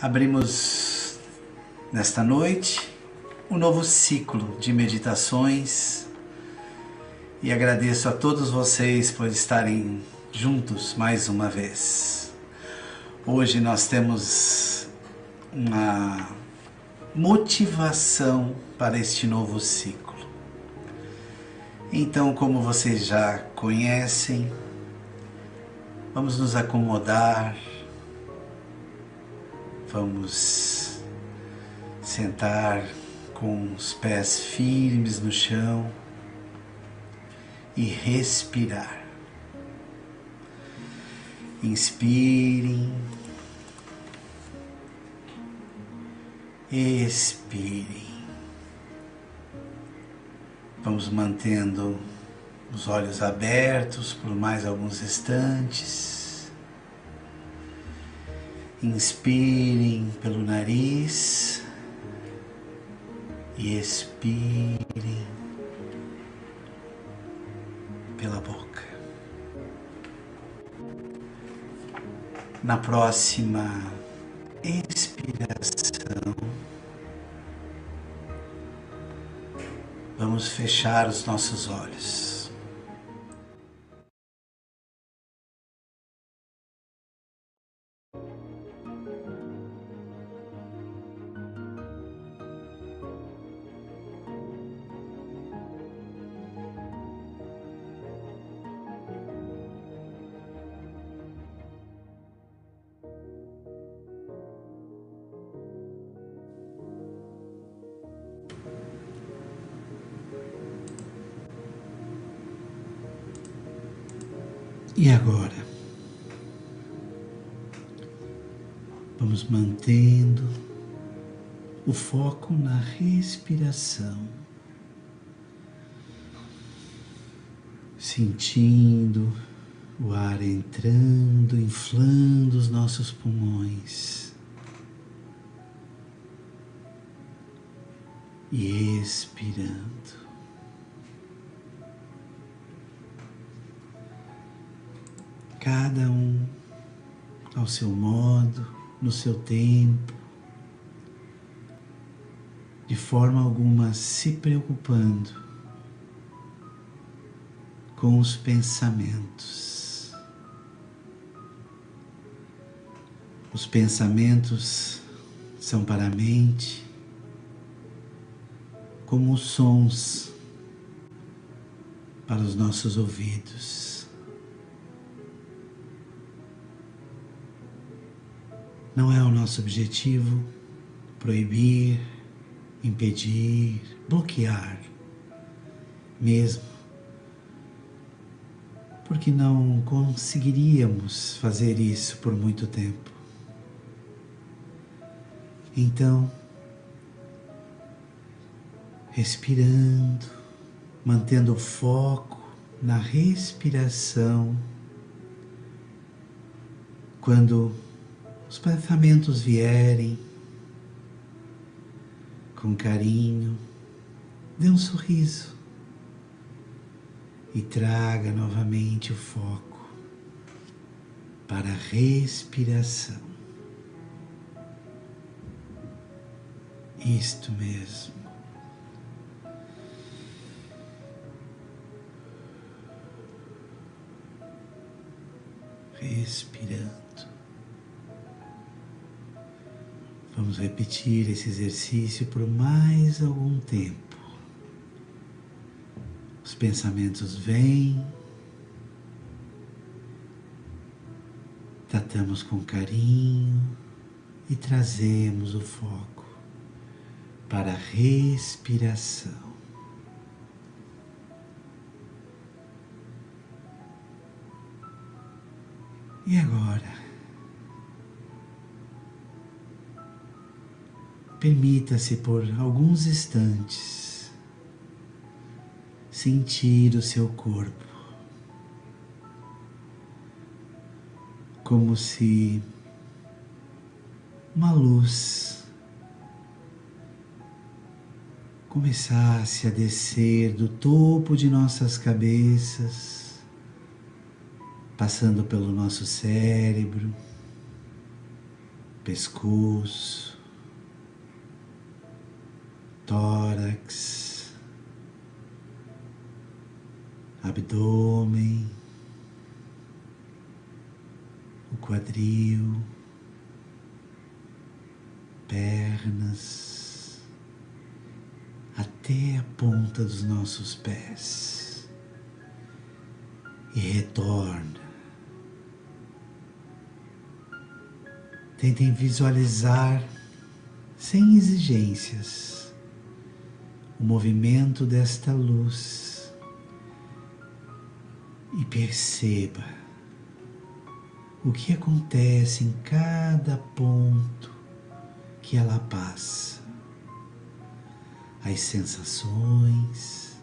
Abrimos nesta noite um novo ciclo de meditações e agradeço a todos vocês por estarem juntos mais uma vez. Hoje nós temos uma motivação para este novo ciclo. Então, como vocês já conhecem, vamos nos acomodar Vamos sentar com os pés firmes no chão e respirar. Inspirem, expirem. Vamos mantendo os olhos abertos por mais alguns instantes. Inspirem pelo nariz e expirem pela boca. Na próxima expiração, vamos fechar os nossos olhos. E agora? Vamos mantendo o foco na respiração, sentindo o ar entrando, inflando os nossos pulmões e expirando. Cada um ao seu modo, no seu tempo, de forma alguma se preocupando com os pensamentos. Os pensamentos são para a mente como os sons para os nossos ouvidos. Não é o nosso objetivo proibir, impedir, bloquear, mesmo, porque não conseguiríamos fazer isso por muito tempo. Então, respirando, mantendo o foco na respiração, quando os pensamentos vierem com carinho, dê um sorriso e traga novamente o foco para a respiração. Isto mesmo. Respirando. Vamos repetir esse exercício por mais algum tempo. Os pensamentos vêm, tratamos com carinho e trazemos o foco para a respiração. E agora? Permita-se por alguns instantes sentir o seu corpo como se uma luz começasse a descer do topo de nossas cabeças, passando pelo nosso cérebro pescoço, tórax, abdômen, o quadril, pernas, até a ponta dos nossos pés e retorna. Tentem visualizar, sem exigências, o movimento desta luz e perceba o que acontece em cada ponto que ela passa, as sensações.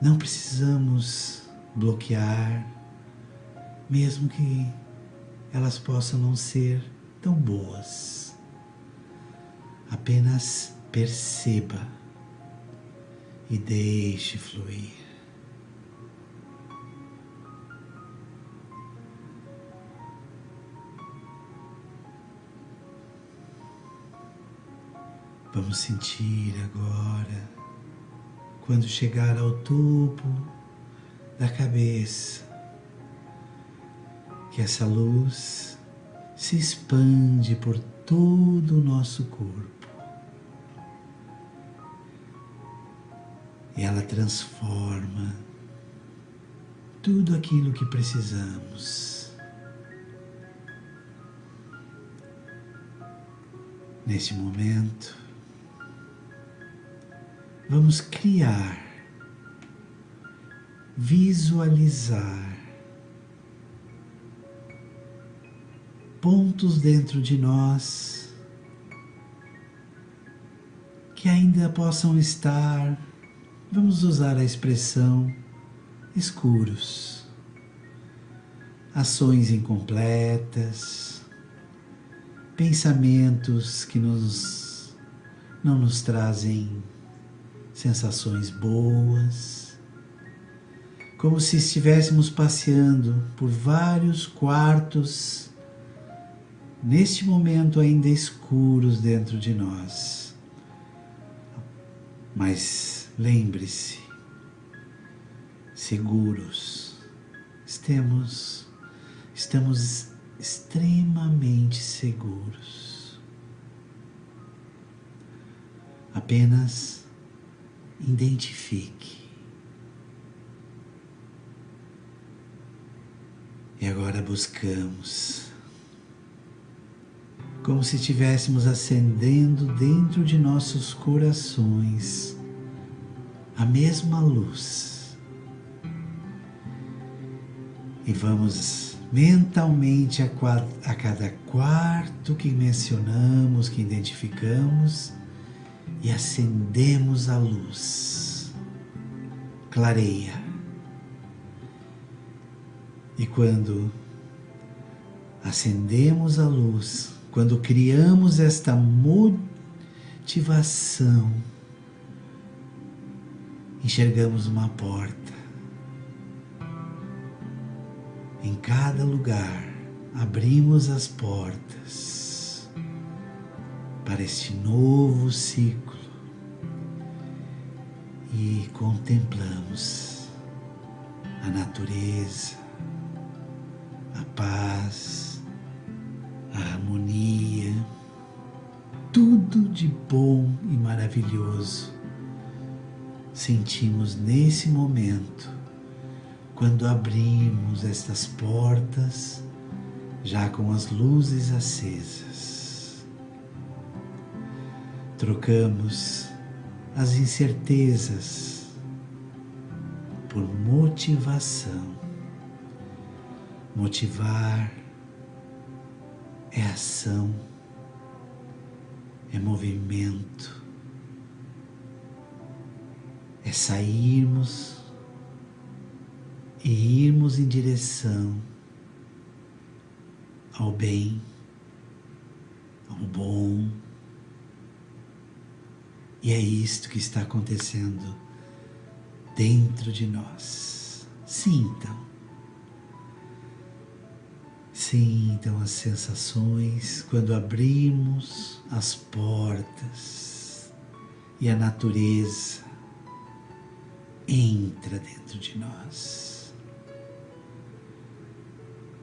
Não precisamos bloquear, mesmo que elas possam não ser tão boas. Apenas perceba e deixe fluir. Vamos sentir agora, quando chegar ao topo da cabeça, que essa luz se expande por todo o nosso corpo. Ela transforma tudo aquilo que precisamos. Neste momento, vamos criar, visualizar pontos dentro de nós que ainda possam estar, vamos usar a expressão, escuros, ações incompletas, pensamentos que nos não nos trazem sensações boas, como se estivéssemos passeando por vários quartos, neste momento ainda escuros dentro de nós. Mas lembre-se, seguros, estamos, estamos extremamente seguros. Apenas identifique. E agora buscamos, como se estivéssemos acendendo dentro de nossos corações a mesma luz. E vamos mentalmente a, a cada quarto que mencionamos, que identificamos, e acendemos a luz. Clareia. E quando acendemos a luz, quando criamos esta motivação, enxergamos uma porta. Em cada lugar, abrimos as portas para este novo ciclo e contemplamos a natureza, a paz, a harmonia, tudo de bom e maravilhoso sentimos nesse momento quando abrimos estas portas já com as luzes acesas. Trocamos as incertezas por motivação. Motivar é ação, é movimento, é sairmos e irmos em direção ao bem, ao bom e é isto que está acontecendo dentro de nós. Sintam. Sintam as sensações quando abrimos as portas e a natureza entra dentro de nós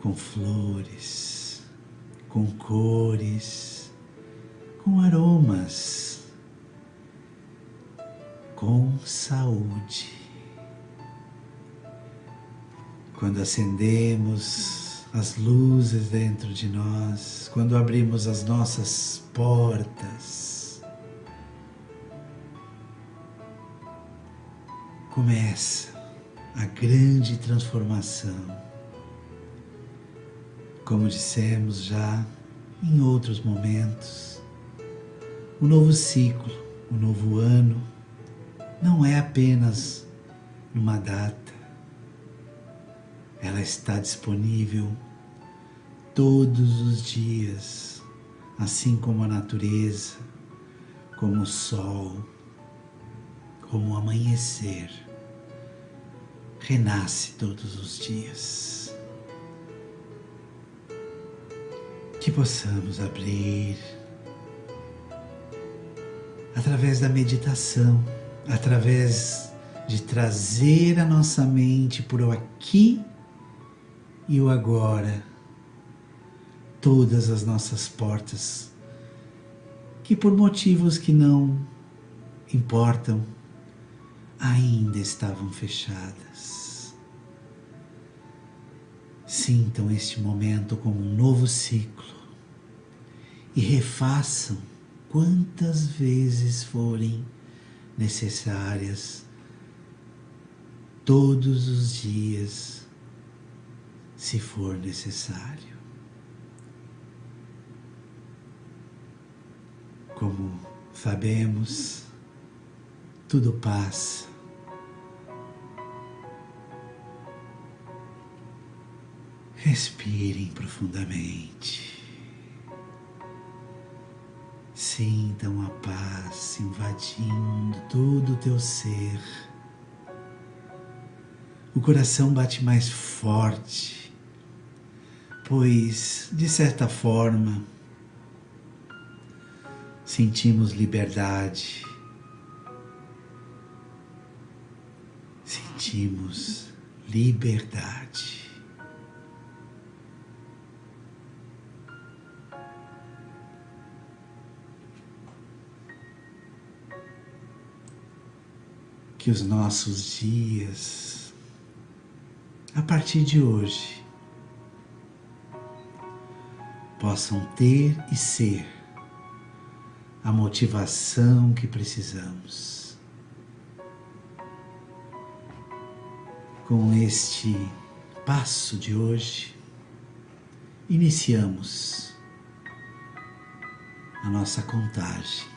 com flores, com cores, com aromas, com saúde. Quando acendemos as luzes dentro de nós, quando abrimos as nossas portas, começa a grande transformação. Como dissemos já em outros momentos, o novo ciclo, o novo ano, não é apenas uma data, ela está disponível todos os dias, assim como a natureza, como o sol, como o amanhecer, renasce todos os dias. Que possamos abrir através da meditação, através de trazer a nossa mente por aqui e o agora, todas as nossas portas, que por motivos que não importam, ainda estavam fechadas. Sintam este momento como um novo ciclo e refaçam quantas vezes forem necessárias todos os dias se for necessário. Como sabemos, tudo passa. Respirem profundamente. Sintam a paz invadindo todo o teu ser. O coração bate mais forte pois, de certa forma, sentimos liberdade, sentimos liberdade. Que os nossos dias, a partir de hoje, possam ter e ser a motivação que precisamos. Com este passo de hoje, iniciamos a nossa contagem.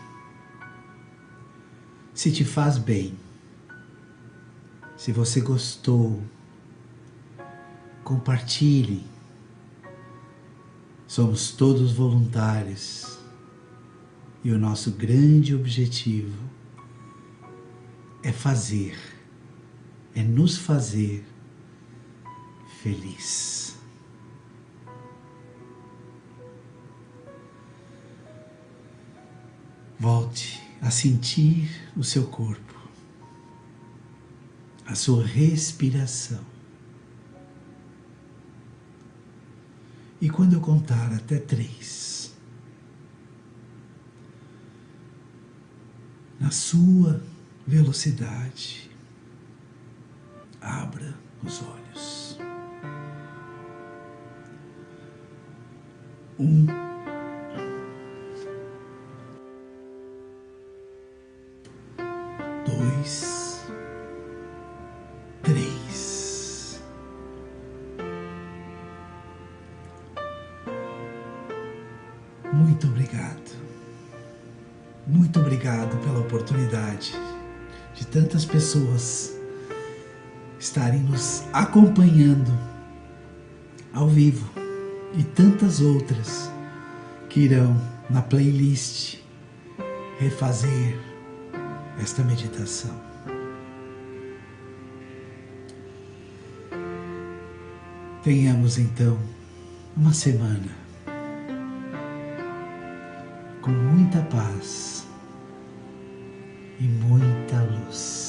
Se te faz bem, se você gostou, compartilhe. Somos todos voluntários. E o nosso grande objetivo é fazer, é nos fazer feliz. Volte a sentir o seu corpo, a sua respiração. E quando eu contar até três, na sua velocidade, abra os olhos. Um, de tantas pessoas estarem nos acompanhando ao vivo e tantas outras que irão na playlist refazer esta meditação. Tenhamos então uma semana com muita paz e muita luz.